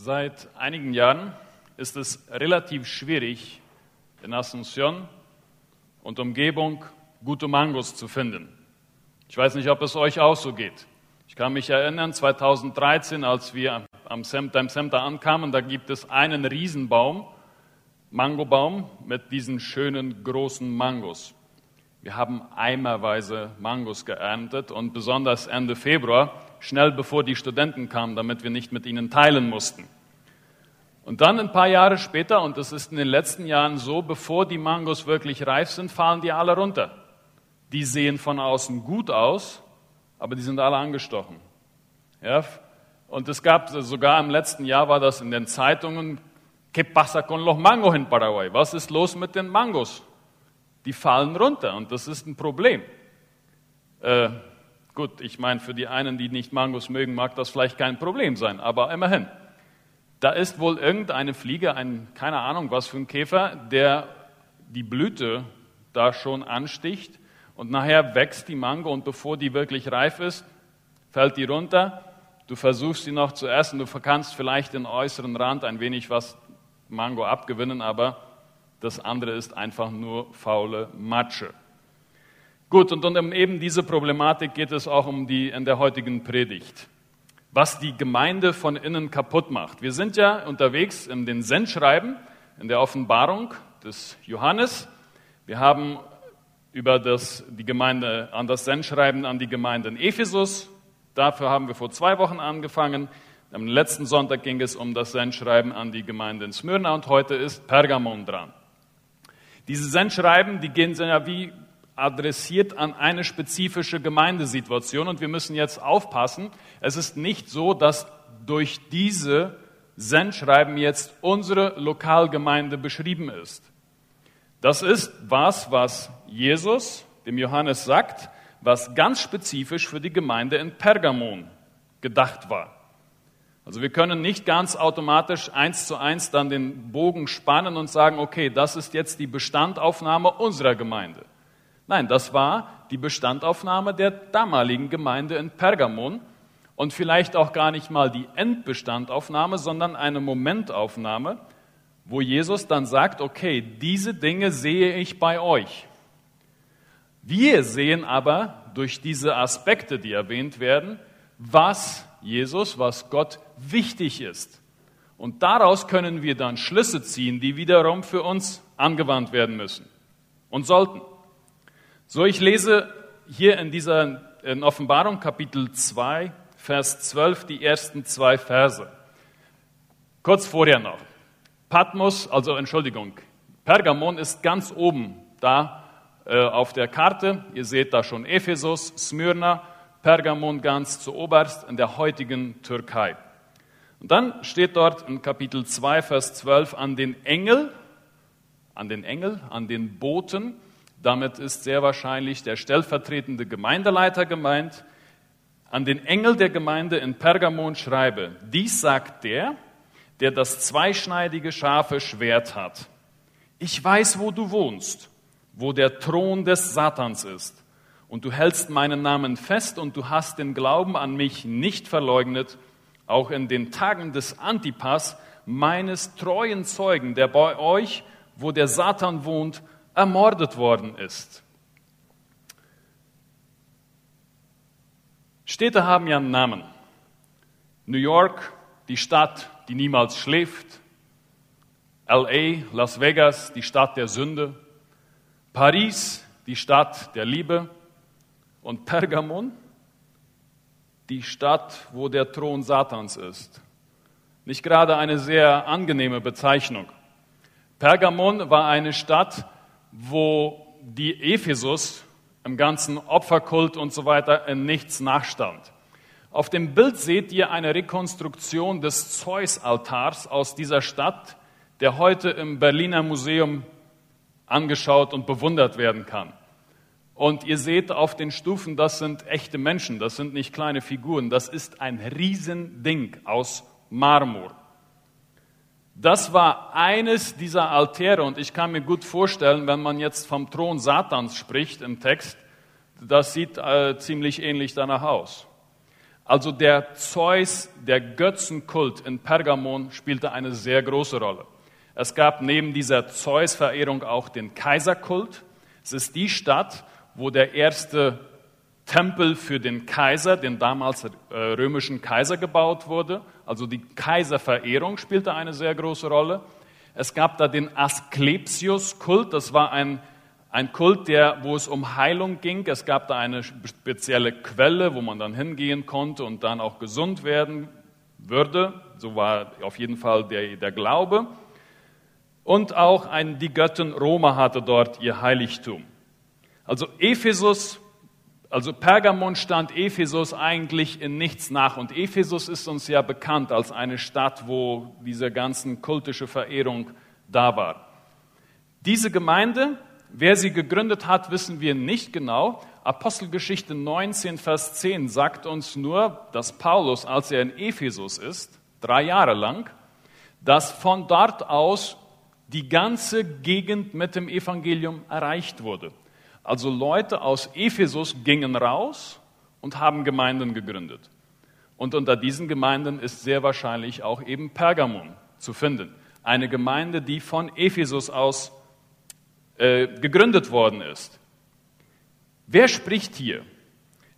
Seit einigen Jahren ist es relativ schwierig, in Asunción und Umgebung gute Mangos zu finden. Ich weiß nicht, ob es euch auch so geht. Ich kann mich erinnern, 2013, als wir am Center ankamen, da gibt es einen Riesenbaum, Mangobaum mit diesen schönen großen Mangos. Wir haben eimerweise Mangos geerntet und besonders Ende Februar, schnell bevor die Studenten kamen, damit wir nicht mit ihnen teilen mussten. Und dann ein paar Jahre später, und das ist in den letzten Jahren so, bevor die Mangos wirklich reif sind, fallen die alle runter. Die sehen von außen gut aus, aber die sind alle angestochen. Ja? Und es gab sogar im letzten Jahr war das in den Zeitungen, ¿Qué pasa con los mangos in Paraguay? Was ist los mit den Mangos? Die fallen runter und das ist ein Problem. Äh, gut, ich meine, für die einen, die nicht Mangos mögen, mag das vielleicht kein Problem sein, aber immerhin. Da ist wohl irgendeine Fliege, ein, keine Ahnung was für ein Käfer, der die Blüte da schon ansticht und nachher wächst die Mango und bevor die wirklich reif ist, fällt die runter. Du versuchst sie noch zu essen, du kannst vielleicht den äußeren Rand ein wenig was Mango abgewinnen, aber das andere ist einfach nur faule Matsche. Gut, und um eben diese Problematik geht es auch um die in der heutigen Predigt. Was die Gemeinde von innen kaputt macht. Wir sind ja unterwegs in den Sendschreiben, in der Offenbarung des Johannes. Wir haben über das, die Gemeinde, an das Sendschreiben an die Gemeinde in Ephesus. Dafür haben wir vor zwei Wochen angefangen. Am letzten Sonntag ging es um das Sendschreiben an die Gemeinde in Smyrna und heute ist Pergamon dran. Diese Sendschreiben, die gehen ja wie adressiert an eine spezifische Gemeindesituation und wir müssen jetzt aufpassen. Es ist nicht so, dass durch diese Sendschreiben jetzt unsere Lokalgemeinde beschrieben ist. Das ist was, was Jesus dem Johannes sagt, was ganz spezifisch für die Gemeinde in Pergamon gedacht war. Also wir können nicht ganz automatisch eins zu eins dann den Bogen spannen und sagen, okay, das ist jetzt die Bestandaufnahme unserer Gemeinde. Nein, das war die Bestandaufnahme der damaligen Gemeinde in Pergamon und vielleicht auch gar nicht mal die Endbestandaufnahme, sondern eine Momentaufnahme, wo Jesus dann sagt, okay, diese Dinge sehe ich bei euch. Wir sehen aber durch diese Aspekte, die erwähnt werden, was Jesus, was Gott wichtig ist. Und daraus können wir dann Schlüsse ziehen, die wiederum für uns angewandt werden müssen und sollten. So, ich lese hier in dieser in Offenbarung Kapitel 2, Vers 12 die ersten zwei Verse. Kurz vorher noch. Patmos, also Entschuldigung, Pergamon ist ganz oben da äh, auf der Karte. Ihr seht da schon Ephesus, Smyrna, Pergamon ganz zu oberst in der heutigen Türkei. Und dann steht dort in Kapitel 2, Vers 12 an den Engel, an den Engel, an den Boten. Damit ist sehr wahrscheinlich der stellvertretende Gemeindeleiter gemeint. An den Engel der Gemeinde in Pergamon schreibe, dies sagt der, der das zweischneidige scharfe Schwert hat. Ich weiß, wo du wohnst, wo der Thron des Satans ist. Und du hältst meinen Namen fest und du hast den Glauben an mich nicht verleugnet auch in den Tagen des Antipas, meines treuen Zeugen, der bei euch, wo der Satan wohnt, ermordet worden ist. Städte haben ja einen Namen. New York, die Stadt, die niemals schläft. LA, Las Vegas, die Stadt der Sünde. Paris, die Stadt der Liebe. Und Pergamon, die Stadt, wo der Thron Satans ist. Nicht gerade eine sehr angenehme Bezeichnung. Pergamon war eine Stadt, wo die Ephesus im ganzen Opferkult und so weiter in nichts nachstand. Auf dem Bild seht ihr eine Rekonstruktion des Zeus-Altars aus dieser Stadt, der heute im Berliner Museum angeschaut und bewundert werden kann. Und ihr seht auf den Stufen, das sind echte Menschen, das sind nicht kleine Figuren, das ist ein Riesending aus Marmor. Das war eines dieser Altäre und ich kann mir gut vorstellen, wenn man jetzt vom Thron Satans spricht im Text, das sieht äh, ziemlich ähnlich danach aus. Also der Zeus, der Götzenkult in Pergamon spielte eine sehr große Rolle. Es gab neben dieser Zeus-Verehrung auch den Kaiserkult. Es ist die Stadt, wo der erste Tempel für den Kaiser, den damals äh, römischen Kaiser gebaut wurde. Also die Kaiserverehrung spielte eine sehr große Rolle. Es gab da den Asklepios-Kult, das war ein, ein Kult, der, wo es um Heilung ging. Es gab da eine spezielle Quelle, wo man dann hingehen konnte und dann auch gesund werden würde. So war auf jeden Fall der, der Glaube. Und auch ein, die Göttin Roma hatte dort ihr Heiligtum. Also Ephesus, also Pergamon stand Ephesus eigentlich in nichts nach. Und Ephesus ist uns ja bekannt als eine Stadt, wo diese ganzen kultische Verehrung da war. Diese Gemeinde, wer sie gegründet hat, wissen wir nicht genau. Apostelgeschichte 19, Vers 10 sagt uns nur, dass Paulus, als er in Ephesus ist, drei Jahre lang, dass von dort aus die ganze Gegend mit dem Evangelium erreicht wurde. Also Leute aus Ephesus gingen raus und haben Gemeinden gegründet. Und unter diesen Gemeinden ist sehr wahrscheinlich auch eben Pergamon zu finden. Eine Gemeinde, die von Ephesus aus äh, gegründet worden ist. Wer spricht hier?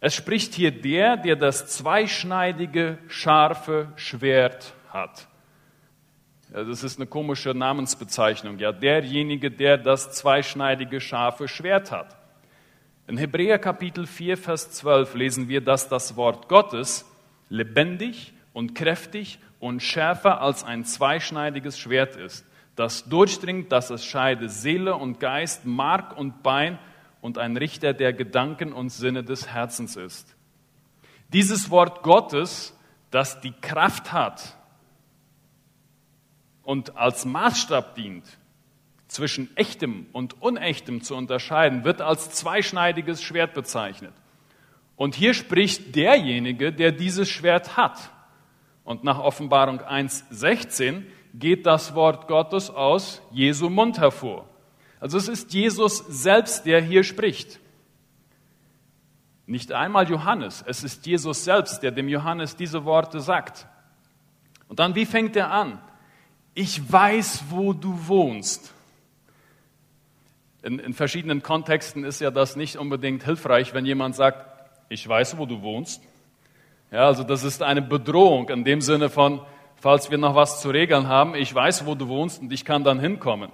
Es spricht hier der, der das zweischneidige, scharfe Schwert hat. Das ist eine komische Namensbezeichnung. Ja, derjenige, der das zweischneidige scharfe Schwert hat. In Hebräer Kapitel 4, Vers 12 lesen wir, dass das Wort Gottes lebendig und kräftig und schärfer als ein zweischneidiges Schwert ist, das durchdringt, dass es scheide Seele und Geist, Mark und Bein und ein Richter der Gedanken und Sinne des Herzens ist. Dieses Wort Gottes, das die Kraft hat, und als Maßstab dient, zwischen echtem und unechtem zu unterscheiden, wird als zweischneidiges Schwert bezeichnet. Und hier spricht derjenige, der dieses Schwert hat. Und nach Offenbarung 1.16 geht das Wort Gottes aus Jesu Mund hervor. Also es ist Jesus selbst, der hier spricht. Nicht einmal Johannes, es ist Jesus selbst, der dem Johannes diese Worte sagt. Und dann, wie fängt er an? Ich weiß, wo du wohnst. In, in, verschiedenen Kontexten ist ja das nicht unbedingt hilfreich, wenn jemand sagt, ich weiß, wo du wohnst. Ja, also das ist eine Bedrohung in dem Sinne von, falls wir noch was zu regeln haben, ich weiß, wo du wohnst und ich kann dann hinkommen.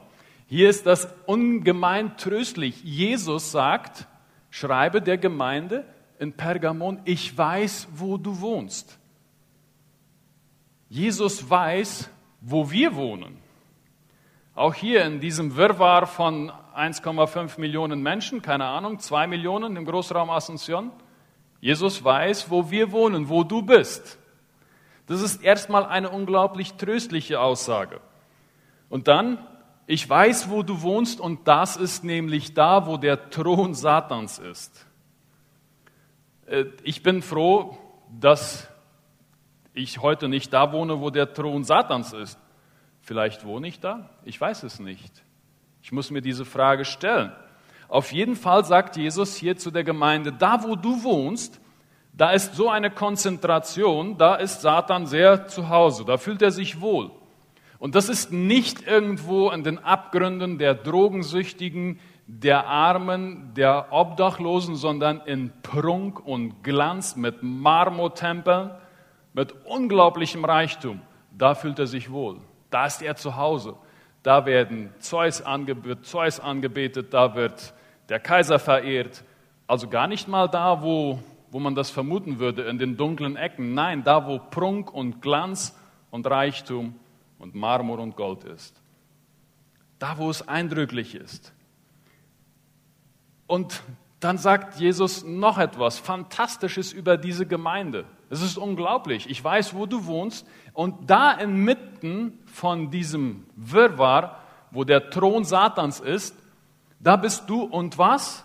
Hier ist das ungemein tröstlich. Jesus sagt, schreibe der Gemeinde in Pergamon, ich weiß, wo du wohnst. Jesus weiß, wo wir wohnen. Auch hier in diesem Wirrwarr von 1,5 Millionen Menschen, keine Ahnung, 2 Millionen im Großraum Asunción. Jesus weiß, wo wir wohnen, wo du bist. Das ist erstmal eine unglaublich tröstliche Aussage. Und dann, ich weiß, wo du wohnst und das ist nämlich da, wo der Thron Satans ist. Äh, ich bin froh, dass ich heute nicht da wohne, wo der Thron Satans ist. Vielleicht wohne ich da? Ich weiß es nicht. Ich muss mir diese Frage stellen. Auf jeden Fall sagt Jesus hier zu der Gemeinde, da wo du wohnst, da ist so eine Konzentration, da ist Satan sehr zu Hause, da fühlt er sich wohl. Und das ist nicht irgendwo in den Abgründen der Drogensüchtigen, der Armen, der Obdachlosen, sondern in Prunk und Glanz mit Marmortempeln, mit unglaublichem Reichtum. Da fühlt er sich wohl. Da ist er zu Hause. Da werden Zeus, ange wird Zeus angebetet, da wird der Kaiser verehrt. Also gar nicht mal da, wo, wo man das vermuten würde, in den dunklen Ecken. Nein, da, wo Prunk und Glanz und Reichtum und Marmor und Gold ist. Da, wo es eindrücklich ist. Und dann sagt Jesus noch etwas Fantastisches über diese Gemeinde. Es ist unglaublich. Ich weiß, wo du wohnst. Und da inmitten von diesem Wirrwarr, wo der Thron Satans ist, da bist du und was?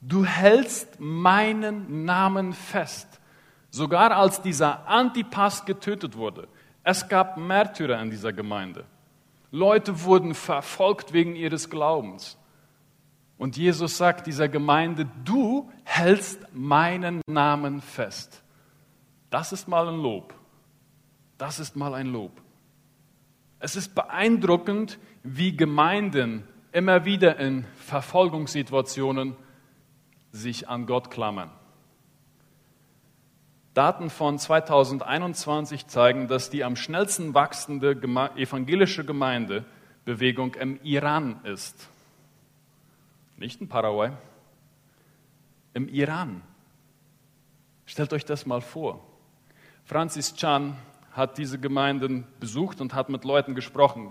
Du hältst meinen Namen fest. Sogar als dieser Antipas getötet wurde. Es gab Märtyrer in dieser Gemeinde. Leute wurden verfolgt wegen ihres Glaubens. Und Jesus sagt dieser Gemeinde, du hältst meinen Namen fest. Das ist mal ein Lob. Das ist mal ein Lob. Es ist beeindruckend, wie Gemeinden immer wieder in Verfolgungssituationen sich an Gott klammern. Daten von 2021 zeigen, dass die am schnellsten wachsende evangelische Gemeindebewegung im Iran ist. Nicht in Paraguay, im Iran. Stellt euch das mal vor. Francis Chan hat diese Gemeinden besucht und hat mit Leuten gesprochen.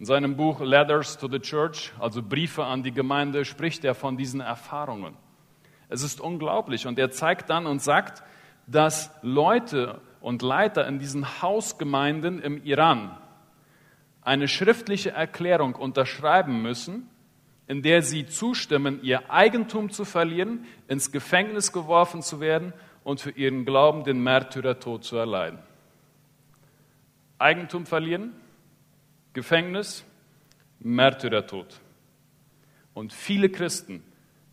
In seinem Buch Letters to the Church, also Briefe an die Gemeinde, spricht er von diesen Erfahrungen. Es ist unglaublich und er zeigt dann und sagt, dass Leute und Leiter in diesen Hausgemeinden im Iran eine schriftliche Erklärung unterschreiben müssen, in der sie zustimmen, ihr Eigentum zu verlieren, ins Gefängnis geworfen zu werden und für ihren Glauben den Märtyrertod zu erleiden. Eigentum verlieren, Gefängnis, Märtyrertod. Und viele Christen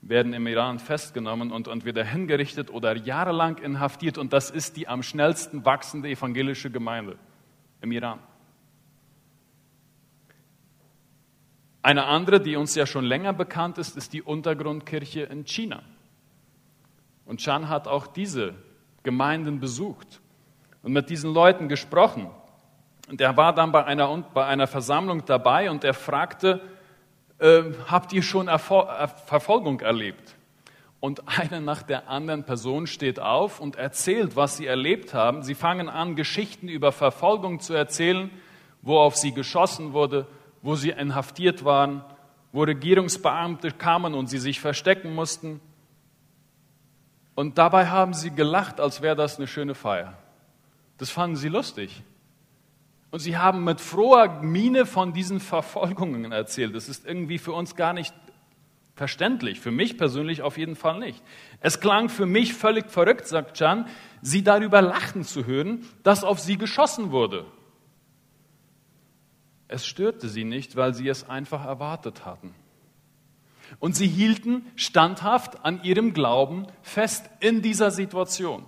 werden im Iran festgenommen und entweder hingerichtet oder jahrelang inhaftiert. Und das ist die am schnellsten wachsende evangelische Gemeinde im Iran. Eine andere, die uns ja schon länger bekannt ist, ist die Untergrundkirche in China. Und Chan hat auch diese Gemeinden besucht und mit diesen Leuten gesprochen. Und er war dann bei einer, bei einer Versammlung dabei und er fragte, äh, habt ihr schon Erfol Verfolgung erlebt? Und eine nach der anderen Person steht auf und erzählt, was sie erlebt haben. Sie fangen an, Geschichten über Verfolgung zu erzählen, wo auf sie geschossen wurde, wo sie inhaftiert waren, wo Regierungsbeamte kamen und sie sich verstecken mussten. Und dabei haben sie gelacht, als wäre das eine schöne Feier. Das fanden sie lustig. Und sie haben mit froher Miene von diesen Verfolgungen erzählt. Das ist irgendwie für uns gar nicht verständlich. Für mich persönlich auf jeden Fall nicht. Es klang für mich völlig verrückt, sagt Can, sie darüber lachen zu hören, dass auf sie geschossen wurde. Es störte sie nicht, weil sie es einfach erwartet hatten. Und sie hielten standhaft an ihrem Glauben fest in dieser Situation.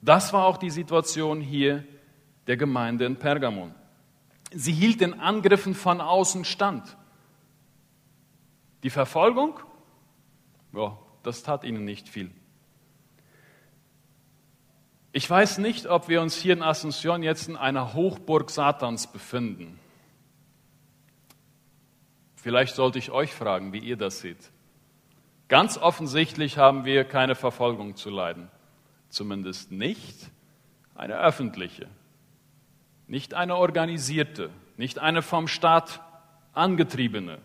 Das war auch die Situation hier der Gemeinde in Pergamon. Sie hielt den Angriffen von außen stand. Die Verfolgung, ja, das tat ihnen nicht viel. Ich weiß nicht, ob wir uns hier in Asunción jetzt in einer Hochburg Satans befinden. Vielleicht sollte ich euch fragen, wie ihr das seht. Ganz offensichtlich haben wir keine Verfolgung zu leiden. Zumindest nicht eine öffentliche nicht eine organisierte, nicht eine vom Staat angetriebene.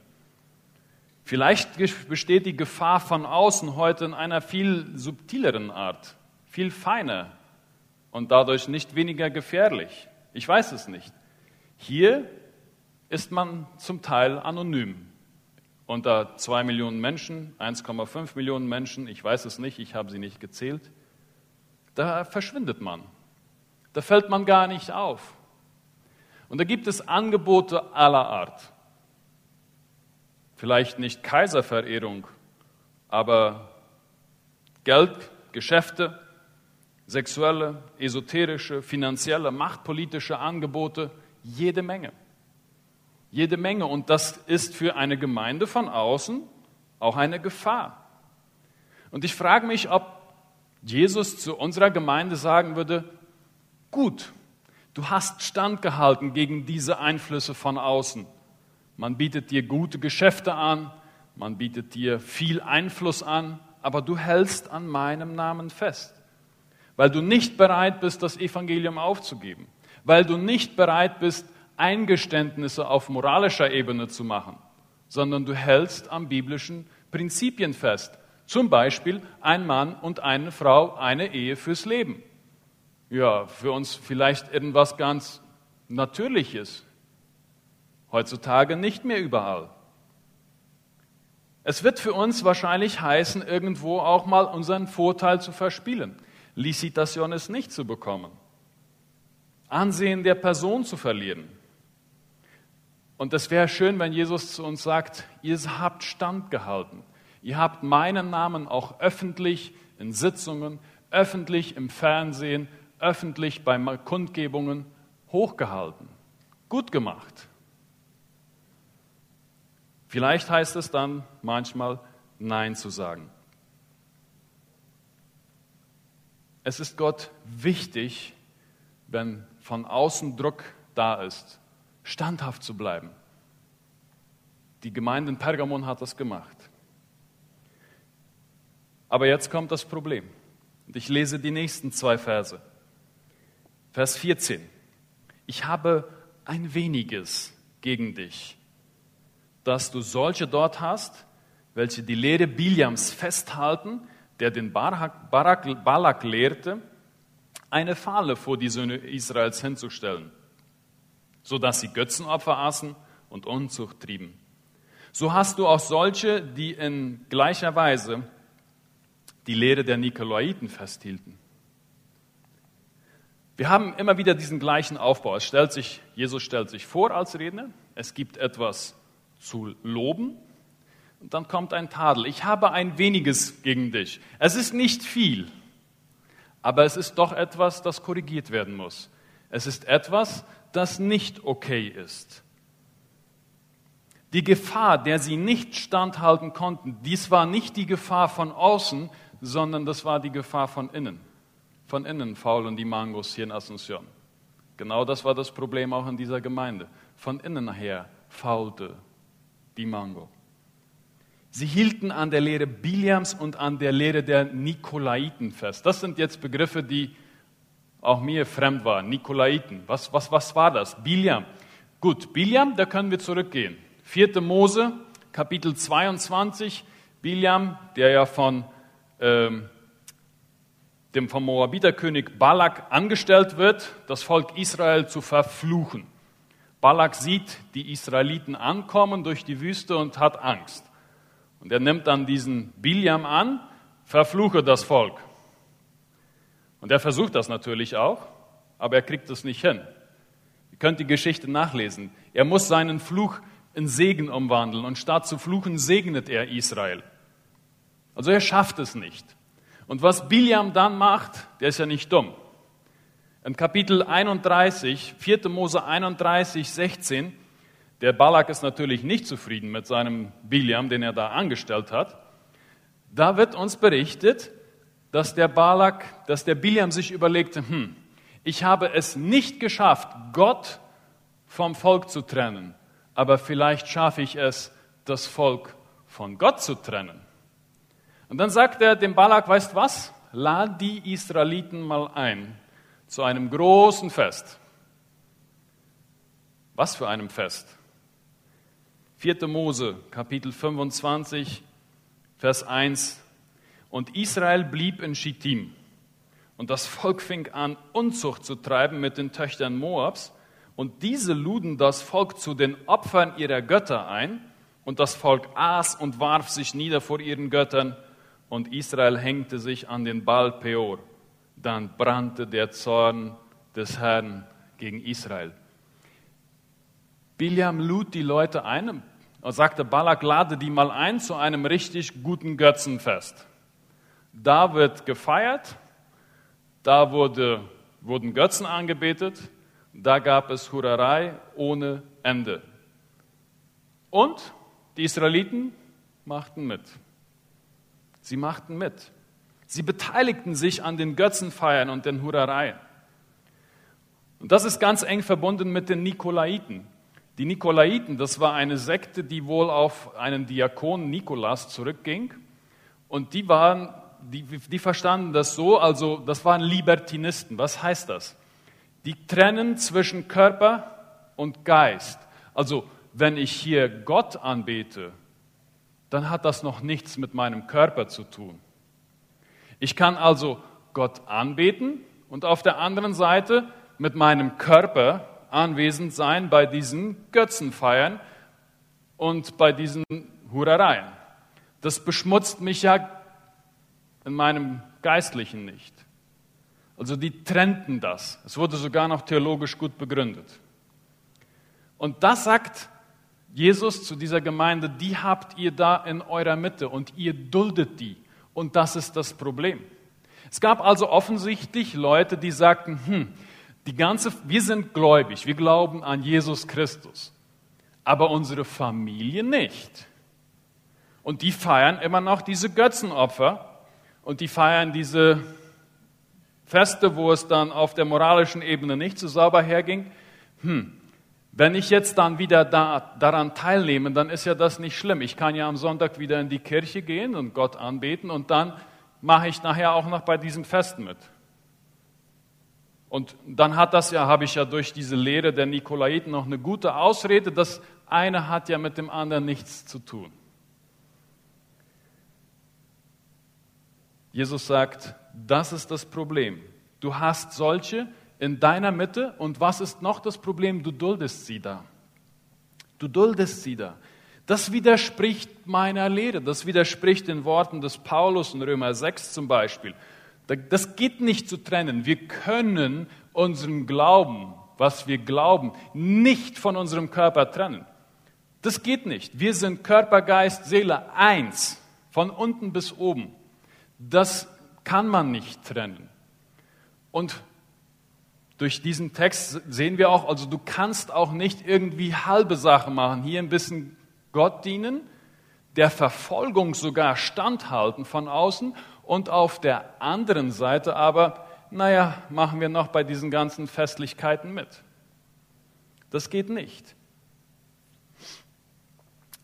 Vielleicht besteht die Gefahr von außen heute in einer viel subtileren Art, viel feiner und dadurch nicht weniger gefährlich. Ich weiß es nicht. Hier ist man zum Teil anonym. Unter zwei Millionen Menschen, 1,5 Millionen Menschen, ich weiß es nicht, ich habe sie nicht gezählt, da verschwindet man. Da fällt man gar nicht auf. Und da gibt es Angebote aller Art. Vielleicht nicht Kaiserverehrung, aber Geld, Geschäfte, sexuelle, esoterische, finanzielle, machtpolitische Angebote, jede Menge. Jede Menge. Und das ist für eine Gemeinde von außen auch eine Gefahr. Und ich frage mich, ob Jesus zu unserer Gemeinde sagen würde, gut, Du hast standgehalten gegen diese Einflüsse von außen. Man bietet dir gute Geschäfte an, man bietet dir viel Einfluss an, aber du hältst an meinem Namen fest, weil du nicht bereit bist, das Evangelium aufzugeben, weil du nicht bereit bist, Eingeständnisse auf moralischer Ebene zu machen, sondern du hältst an biblischen Prinzipien fest. Zum Beispiel ein Mann und eine Frau, eine Ehe fürs Leben ja, für uns vielleicht irgendwas ganz Natürliches. Heutzutage nicht mehr überall. Es wird für uns wahrscheinlich heißen, irgendwo auch mal unseren Vorteil zu verspielen, Licitationes nicht zu bekommen, Ansehen der Person zu verlieren. Und es wäre schön, wenn Jesus zu uns sagt, ihr habt standgehalten. Ihr habt meinen Namen auch öffentlich in Sitzungen, öffentlich im Fernsehen, öffentlich bei Kundgebungen hochgehalten. Gut gemacht. Vielleicht heißt es dann manchmal Nein zu sagen. Es ist Gott wichtig, wenn von außen Druck da ist, standhaft zu bleiben. Die Gemeinde in Pergamon hat das gemacht. Aber jetzt kommt das Problem. Und ich lese die nächsten zwei Verse. Vers 14. Ich habe ein weniges gegen dich, dass du solche dort hast, welche die Lehre Biliams festhalten, der den Barak, Barak, Balak lehrte, eine Falle vor die Söhne Israels hinzustellen, sodass sie Götzenopfer aßen und Unzucht trieben. So hast du auch solche, die in gleicher Weise die Lehre der Nikolaiten festhielten. Wir haben immer wieder diesen gleichen Aufbau. Es stellt sich, Jesus stellt sich vor als Redner, es gibt etwas zu loben und dann kommt ein Tadel. Ich habe ein weniges gegen dich. Es ist nicht viel, aber es ist doch etwas, das korrigiert werden muss. Es ist etwas, das nicht okay ist. Die Gefahr, der sie nicht standhalten konnten, dies war nicht die Gefahr von außen, sondern das war die Gefahr von innen. Von innen faulen die Mangos hier in Asunción. Genau das war das Problem auch in dieser Gemeinde. Von innen her faulte die Mango. Sie hielten an der Lehre Biliams und an der Lehre der Nikolaiten fest. Das sind jetzt Begriffe, die auch mir fremd waren. Nikolaiten. Was, was, was war das? Biliam. Gut, Biliam, da können wir zurückgehen. 4. Mose, Kapitel 22. Biliam, der ja von ähm, dem vom Moabiterkönig Balak angestellt wird, das Volk Israel zu verfluchen. Balak sieht die Israeliten ankommen durch die Wüste und hat Angst. Und er nimmt dann diesen Biliam an, verfluche das Volk. Und er versucht das natürlich auch, aber er kriegt es nicht hin. Ihr könnt die Geschichte nachlesen. Er muss seinen Fluch in Segen umwandeln und statt zu fluchen segnet er Israel. Also er schafft es nicht. Und was Biliam dann macht, der ist ja nicht dumm. Im Kapitel 31, 4. Mose 31, 16, der Balak ist natürlich nicht zufrieden mit seinem Biliam, den er da angestellt hat. Da wird uns berichtet, dass der Balak, dass der Biliam sich überlegte, hm, ich habe es nicht geschafft, Gott vom Volk zu trennen, aber vielleicht schaffe ich es, das Volk von Gott zu trennen. Und dann sagt er dem Balak, weißt was? Lad die Israeliten mal ein zu einem großen Fest. Was für einem Fest? 4. Mose, Kapitel 25, Vers 1. Und Israel blieb in Schittim. Und das Volk fing an, Unzucht zu treiben mit den Töchtern Moabs. Und diese luden das Volk zu den Opfern ihrer Götter ein. Und das Volk aß und warf sich nieder vor ihren Göttern und Israel hängte sich an den Baal Peor. Dann brannte der Zorn des Herrn gegen Israel. Biliam lud die Leute ein und sagte, Balak, lade die mal ein zu einem richtig guten Götzenfest. Da wird gefeiert, da wurde, wurden Götzen angebetet, da gab es Hurerei ohne Ende. Und die Israeliten machten mit. Sie machten mit. Sie beteiligten sich an den Götzenfeiern und den Hurereien. Und das ist ganz eng verbunden mit den Nikolaiten. Die Nikolaiten, das war eine Sekte, die wohl auf einen Diakon Nikolas zurückging. Und die waren, die, die verstanden das so, also das waren Libertinisten. Was heißt das? Die trennen zwischen Körper und Geist. Also wenn ich hier Gott anbete, dann hat das noch nichts mit meinem Körper zu tun. Ich kann also Gott anbeten und auf der anderen Seite mit meinem Körper anwesend sein bei diesen Götzenfeiern und bei diesen Hurereien. Das beschmutzt mich ja in meinem Geistlichen nicht. Also die trennten das. Es wurde sogar noch theologisch gut begründet. Und das sagt Jesus zu dieser Gemeinde, die habt ihr da in eurer Mitte und ihr duldet die. Und das ist das Problem. Es gab also offensichtlich Leute, die sagten, hm, die ganze, wir sind gläubig, wir glauben an Jesus Christus, aber unsere Familie nicht. Und die feiern immer noch diese Götzenopfer und die feiern diese Feste, wo es dann auf der moralischen Ebene nicht so sauber herging. Hm, wenn ich jetzt dann wieder da, daran teilnehme, dann ist ja das nicht schlimm. Ich kann ja am Sonntag wieder in die Kirche gehen und Gott anbeten und dann mache ich nachher auch noch bei diesem Fest mit. Und dann hat das ja, habe ich ja durch diese Lehre der Nikolaiten noch eine gute Ausrede. Das eine hat ja mit dem anderen nichts zu tun. Jesus sagt, das ist das Problem. Du hast solche in deiner Mitte und was ist noch das Problem? Du duldest sie da. Du duldest sie da. Das widerspricht meiner Lehre, das widerspricht den Worten des Paulus in Römer 6 zum Beispiel. Das geht nicht zu trennen. Wir können unseren Glauben, was wir glauben, nicht von unserem Körper trennen. Das geht nicht. Wir sind Körper, Geist, Seele eins, von unten bis oben. Das kann man nicht trennen. Und durch diesen Text sehen wir auch, also du kannst auch nicht irgendwie halbe Sachen machen, hier ein bisschen Gott dienen, der Verfolgung sogar standhalten von außen und auf der anderen Seite aber, naja, machen wir noch bei diesen ganzen Festlichkeiten mit. Das geht nicht.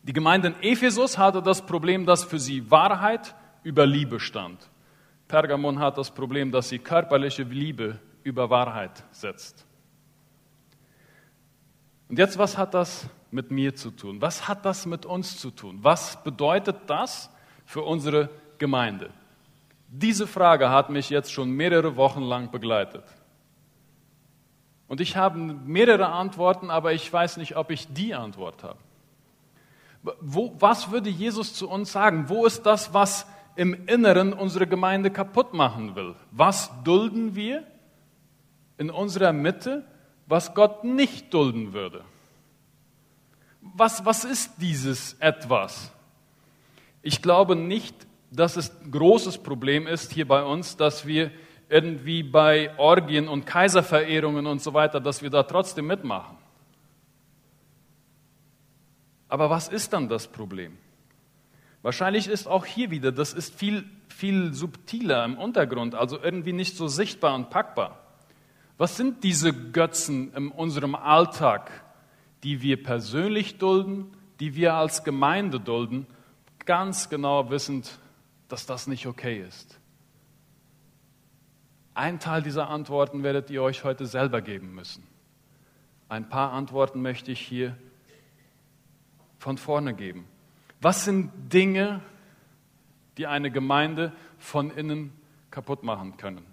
Die Gemeinde in Ephesus hatte das Problem, dass für sie Wahrheit über Liebe stand. Pergamon hat das Problem, dass sie körperliche Liebe über Wahrheit setzt. Und jetzt, was hat das mit mir zu tun? Was hat das mit uns zu tun? Was bedeutet das für unsere Gemeinde? Diese Frage hat mich jetzt schon mehrere Wochen lang begleitet. Und ich habe mehrere Antworten, aber ich weiß nicht, ob ich die Antwort habe. Wo, was würde Jesus zu uns sagen? Wo ist das, was im Inneren unsere Gemeinde kaputt machen will? Was dulden wir in unserer Mitte, was Gott nicht dulden würde? Was, was ist dieses etwas? Ich glaube nicht, dass es ein großes Problem ist hier bei uns, dass wir irgendwie bei Orgien und Kaiserverehrungen und so weiter, dass wir da trotzdem mitmachen. Aber was ist dann das Problem? Wahrscheinlich ist auch hier wieder, das ist viel, viel subtiler im Untergrund, also irgendwie nicht so sichtbar und packbar. Was sind diese Götzen in unserem Alltag, die wir persönlich dulden, die wir als Gemeinde dulden, ganz genau wissend, dass das nicht okay ist? Ein Teil dieser Antworten werdet ihr euch heute selber geben müssen. Ein paar Antworten möchte ich hier von vorne geben. Was sind Dinge, die eine Gemeinde von innen kaputt machen können?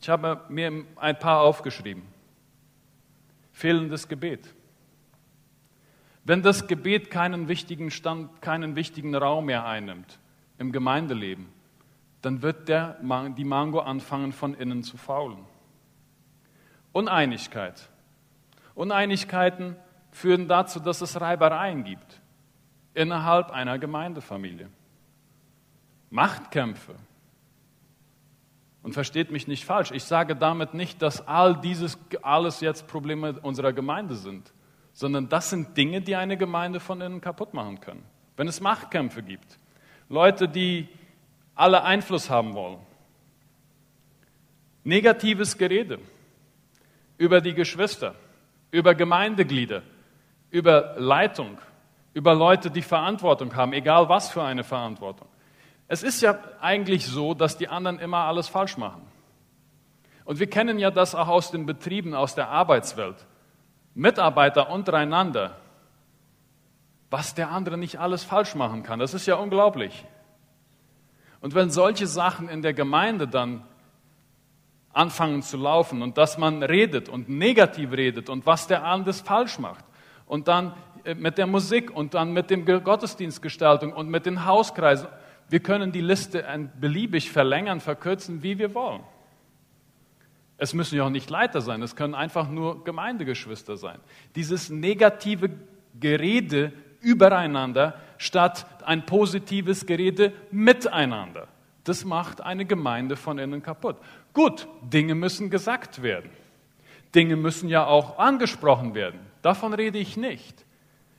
Ich habe mir ein paar aufgeschrieben. Fehlendes Gebet. Wenn das Gebet keinen wichtigen, Stand, keinen wichtigen Raum mehr einnimmt im Gemeindeleben, dann wird der, die Mango anfangen von innen zu faulen. Uneinigkeit. Uneinigkeiten führen dazu, dass es Reibereien gibt innerhalb einer Gemeindefamilie. Machtkämpfe. Und versteht mich nicht falsch, ich sage damit nicht, dass all dieses alles jetzt Probleme unserer Gemeinde sind, sondern das sind Dinge, die eine Gemeinde von innen kaputt machen können. Wenn es Machtkämpfe gibt, Leute, die alle Einfluss haben wollen, negatives Gerede über die Geschwister, über Gemeindeglieder, über Leitung, über Leute, die Verantwortung haben, egal was für eine Verantwortung. Es ist ja eigentlich so, dass die anderen immer alles falsch machen. Und wir kennen ja das auch aus den Betrieben, aus der Arbeitswelt. Mitarbeiter untereinander, was der andere nicht alles falsch machen kann. Das ist ja unglaublich. Und wenn solche Sachen in der Gemeinde dann anfangen zu laufen und dass man redet und negativ redet und was der andere falsch macht, und dann äh, mit der Musik und dann mit dem Gottesdienstgestaltung und mit den Hauskreisen. Wir können die Liste beliebig verlängern, verkürzen, wie wir wollen. Es müssen ja auch nicht Leiter sein, es können einfach nur Gemeindegeschwister sein. Dieses negative Gerede übereinander statt ein positives Gerede miteinander. Das macht eine Gemeinde von innen kaputt. Gut, Dinge müssen gesagt werden. Dinge müssen ja auch angesprochen werden. Davon rede ich nicht.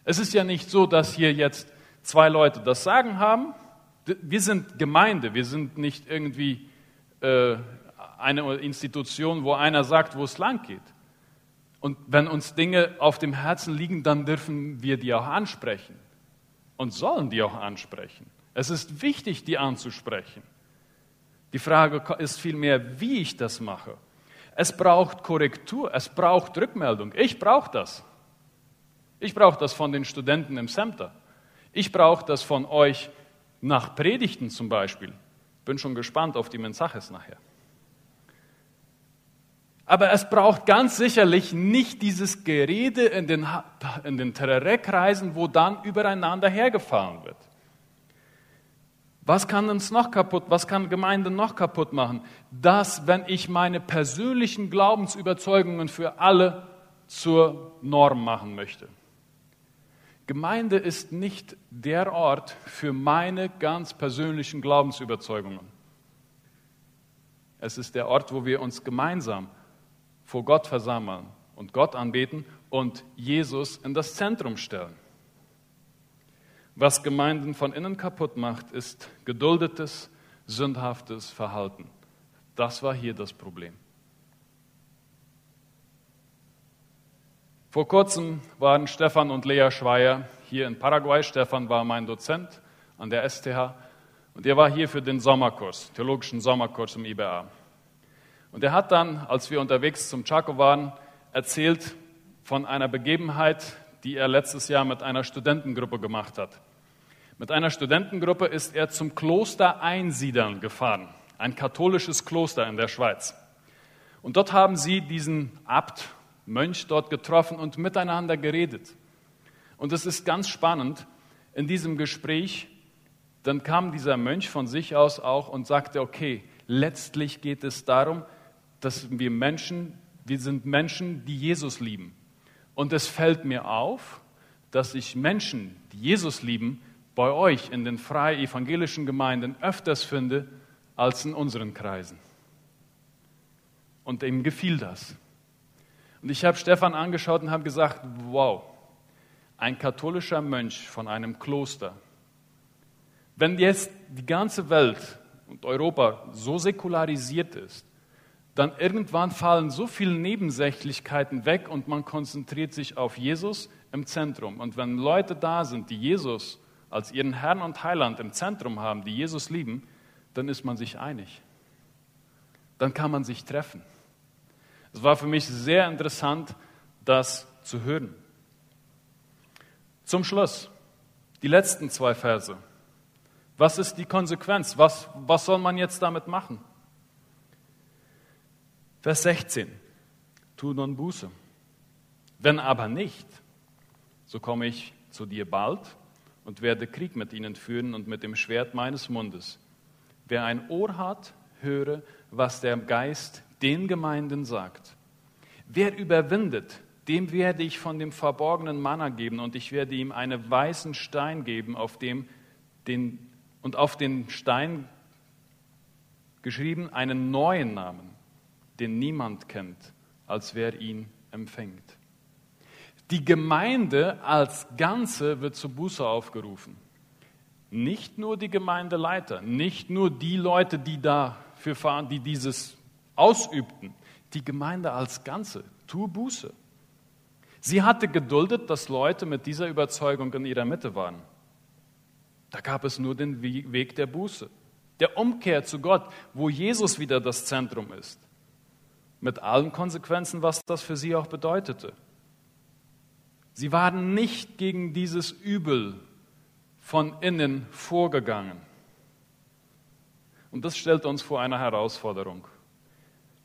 Es ist ja nicht so, dass hier jetzt zwei Leute das Sagen haben. Wir sind Gemeinde, wir sind nicht irgendwie äh, eine Institution, wo einer sagt, wo es lang geht. Und wenn uns Dinge auf dem Herzen liegen, dann dürfen wir die auch ansprechen und sollen die auch ansprechen. Es ist wichtig, die anzusprechen. Die Frage ist vielmehr, wie ich das mache. Es braucht Korrektur, es braucht Rückmeldung. Ich brauche das. Ich brauche das von den Studenten im Center. Ich brauche das von euch nach Predigten zum Beispiel. Bin schon gespannt auf die Mensaches nachher. Aber es braucht ganz sicherlich nicht dieses Gerede in den, in den Terrorkreisen, wo dann übereinander hergefahren wird. Was kann uns noch kaputt, was kann Gemeinde noch kaputt machen? Das, wenn ich meine persönlichen Glaubensüberzeugungen für alle zur Norm machen möchte. Gemeinde ist nicht der Ort für meine ganz persönlichen Glaubensüberzeugungen. Es ist der Ort, wo wir uns gemeinsam vor Gott versammeln und Gott anbeten und Jesus in das Zentrum stellen. Was Gemeinden von innen kaputt macht, ist geduldetes, sündhaftes Verhalten. Das war hier das Problem. Vor kurzem waren Stefan und Lea Schweier hier in Paraguay. Stefan war mein Dozent an der STH und er war hier für den Sommerkurs, theologischen Sommerkurs im IBA. Und er hat dann, als wir unterwegs zum Chaco waren, erzählt von einer Begebenheit, die er letztes Jahr mit einer Studentengruppe gemacht hat. Mit einer Studentengruppe ist er zum Kloster Einsiedeln gefahren, ein katholisches Kloster in der Schweiz. Und dort haben sie diesen Abt, Mönch dort getroffen und miteinander geredet. Und es ist ganz spannend, in diesem Gespräch, dann kam dieser Mönch von sich aus auch und sagte, okay, letztlich geht es darum, dass wir Menschen, wir sind Menschen, die Jesus lieben. Und es fällt mir auf, dass ich Menschen, die Jesus lieben, bei euch in den frei evangelischen Gemeinden öfters finde als in unseren Kreisen. Und ihm gefiel das. Und ich habe Stefan angeschaut und habe gesagt, wow, ein katholischer Mönch von einem Kloster. Wenn jetzt die ganze Welt und Europa so säkularisiert ist, dann irgendwann fallen so viele Nebensächlichkeiten weg und man konzentriert sich auf Jesus im Zentrum. Und wenn Leute da sind, die Jesus als ihren Herrn und Heiland im Zentrum haben, die Jesus lieben, dann ist man sich einig. Dann kann man sich treffen. Es war für mich sehr interessant, das zu hören. Zum Schluss, die letzten zwei Verse. Was ist die Konsequenz? Was, was soll man jetzt damit machen? Vers 16. Tu nun Buße. Wenn aber nicht, so komme ich zu dir bald und werde Krieg mit ihnen führen und mit dem Schwert meines Mundes. Wer ein Ohr hat, höre, was der Geist den Gemeinden sagt. Wer überwindet, dem werde ich von dem verborgenen Manna geben und ich werde ihm einen weißen Stein geben, auf dem den, und auf den Stein geschrieben einen neuen Namen den niemand kennt, als wer ihn empfängt. Die Gemeinde als Ganze wird zur Buße aufgerufen. Nicht nur die Gemeindeleiter, nicht nur die Leute, die dafür fahren, die dieses ausübten. Die Gemeinde als Ganze, tu Buße. Sie hatte geduldet, dass Leute mit dieser Überzeugung in ihrer Mitte waren. Da gab es nur den Weg der Buße, der Umkehr zu Gott, wo Jesus wieder das Zentrum ist mit allen Konsequenzen, was das für sie auch bedeutete. Sie waren nicht gegen dieses Übel von innen vorgegangen. Und das stellt uns vor eine Herausforderung.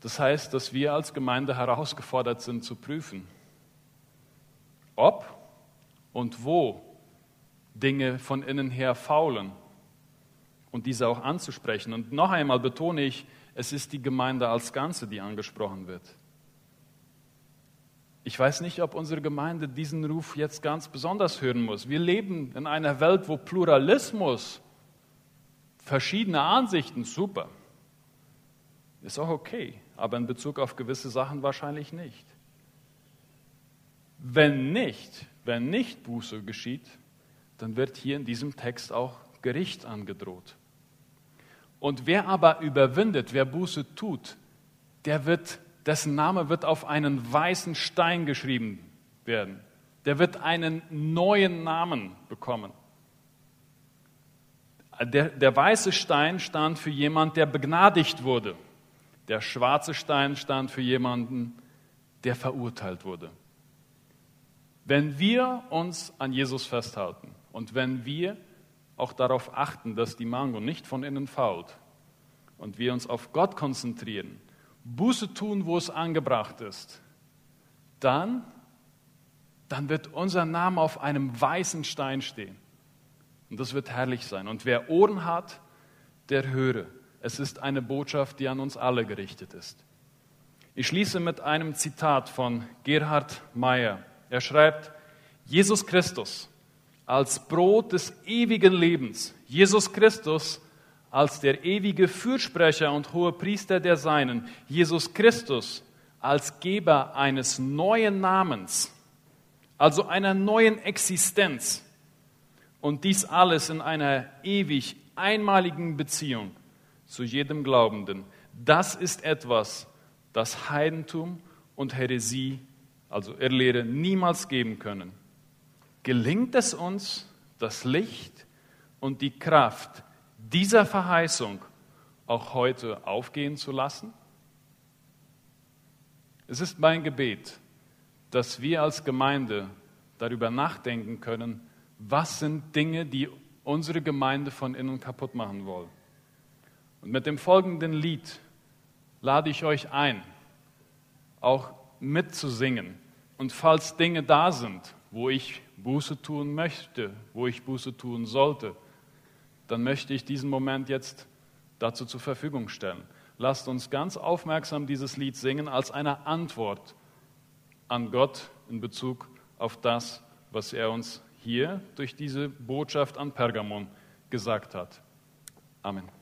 Das heißt, dass wir als Gemeinde herausgefordert sind zu prüfen, ob und wo Dinge von innen her faulen und diese auch anzusprechen. Und noch einmal betone ich, es ist die Gemeinde als Ganze, die angesprochen wird. Ich weiß nicht, ob unsere Gemeinde diesen Ruf jetzt ganz besonders hören muss. Wir leben in einer Welt, wo Pluralismus verschiedene Ansichten, super. Ist auch okay, aber in Bezug auf gewisse Sachen wahrscheinlich nicht. Wenn nicht, wenn nicht Buße geschieht, dann wird hier in diesem Text auch Gericht angedroht. Und wer aber überwindet, wer Buße tut, der wird, dessen Name wird auf einen weißen Stein geschrieben werden. Der wird einen neuen Namen bekommen. Der, der weiße Stein stand für jemand, der begnadigt wurde. Der schwarze Stein stand für jemanden, der verurteilt wurde. Wenn wir uns an Jesus festhalten und wenn wir auch darauf achten, dass die Mango nicht von innen fault und wir uns auf Gott konzentrieren, Buße tun, wo es angebracht ist, dann, dann wird unser Name auf einem weißen Stein stehen. Und das wird herrlich sein. Und wer Ohren hat, der höre. Es ist eine Botschaft, die an uns alle gerichtet ist. Ich schließe mit einem Zitat von Gerhard Meyer. Er schreibt, Jesus Christus als Brot des ewigen Lebens, Jesus Christus als der ewige Fürsprecher und hohe Priester der Seinen, Jesus Christus als Geber eines neuen Namens, also einer neuen Existenz. Und dies alles in einer ewig einmaligen Beziehung zu jedem Glaubenden. Das ist etwas, das Heidentum und Häresie, also Irrlehre, niemals geben können. Gelingt es uns, das Licht und die Kraft dieser Verheißung auch heute aufgehen zu lassen? Es ist mein Gebet, dass wir als Gemeinde darüber nachdenken können, was sind Dinge, die unsere Gemeinde von innen kaputt machen wollen. Und mit dem folgenden Lied lade ich euch ein, auch mitzusingen. Und falls Dinge da sind, wo ich Buße tun möchte, wo ich Buße tun sollte, dann möchte ich diesen Moment jetzt dazu zur Verfügung stellen. Lasst uns ganz aufmerksam dieses Lied singen als eine Antwort an Gott in Bezug auf das, was er uns hier durch diese Botschaft an Pergamon gesagt hat. Amen.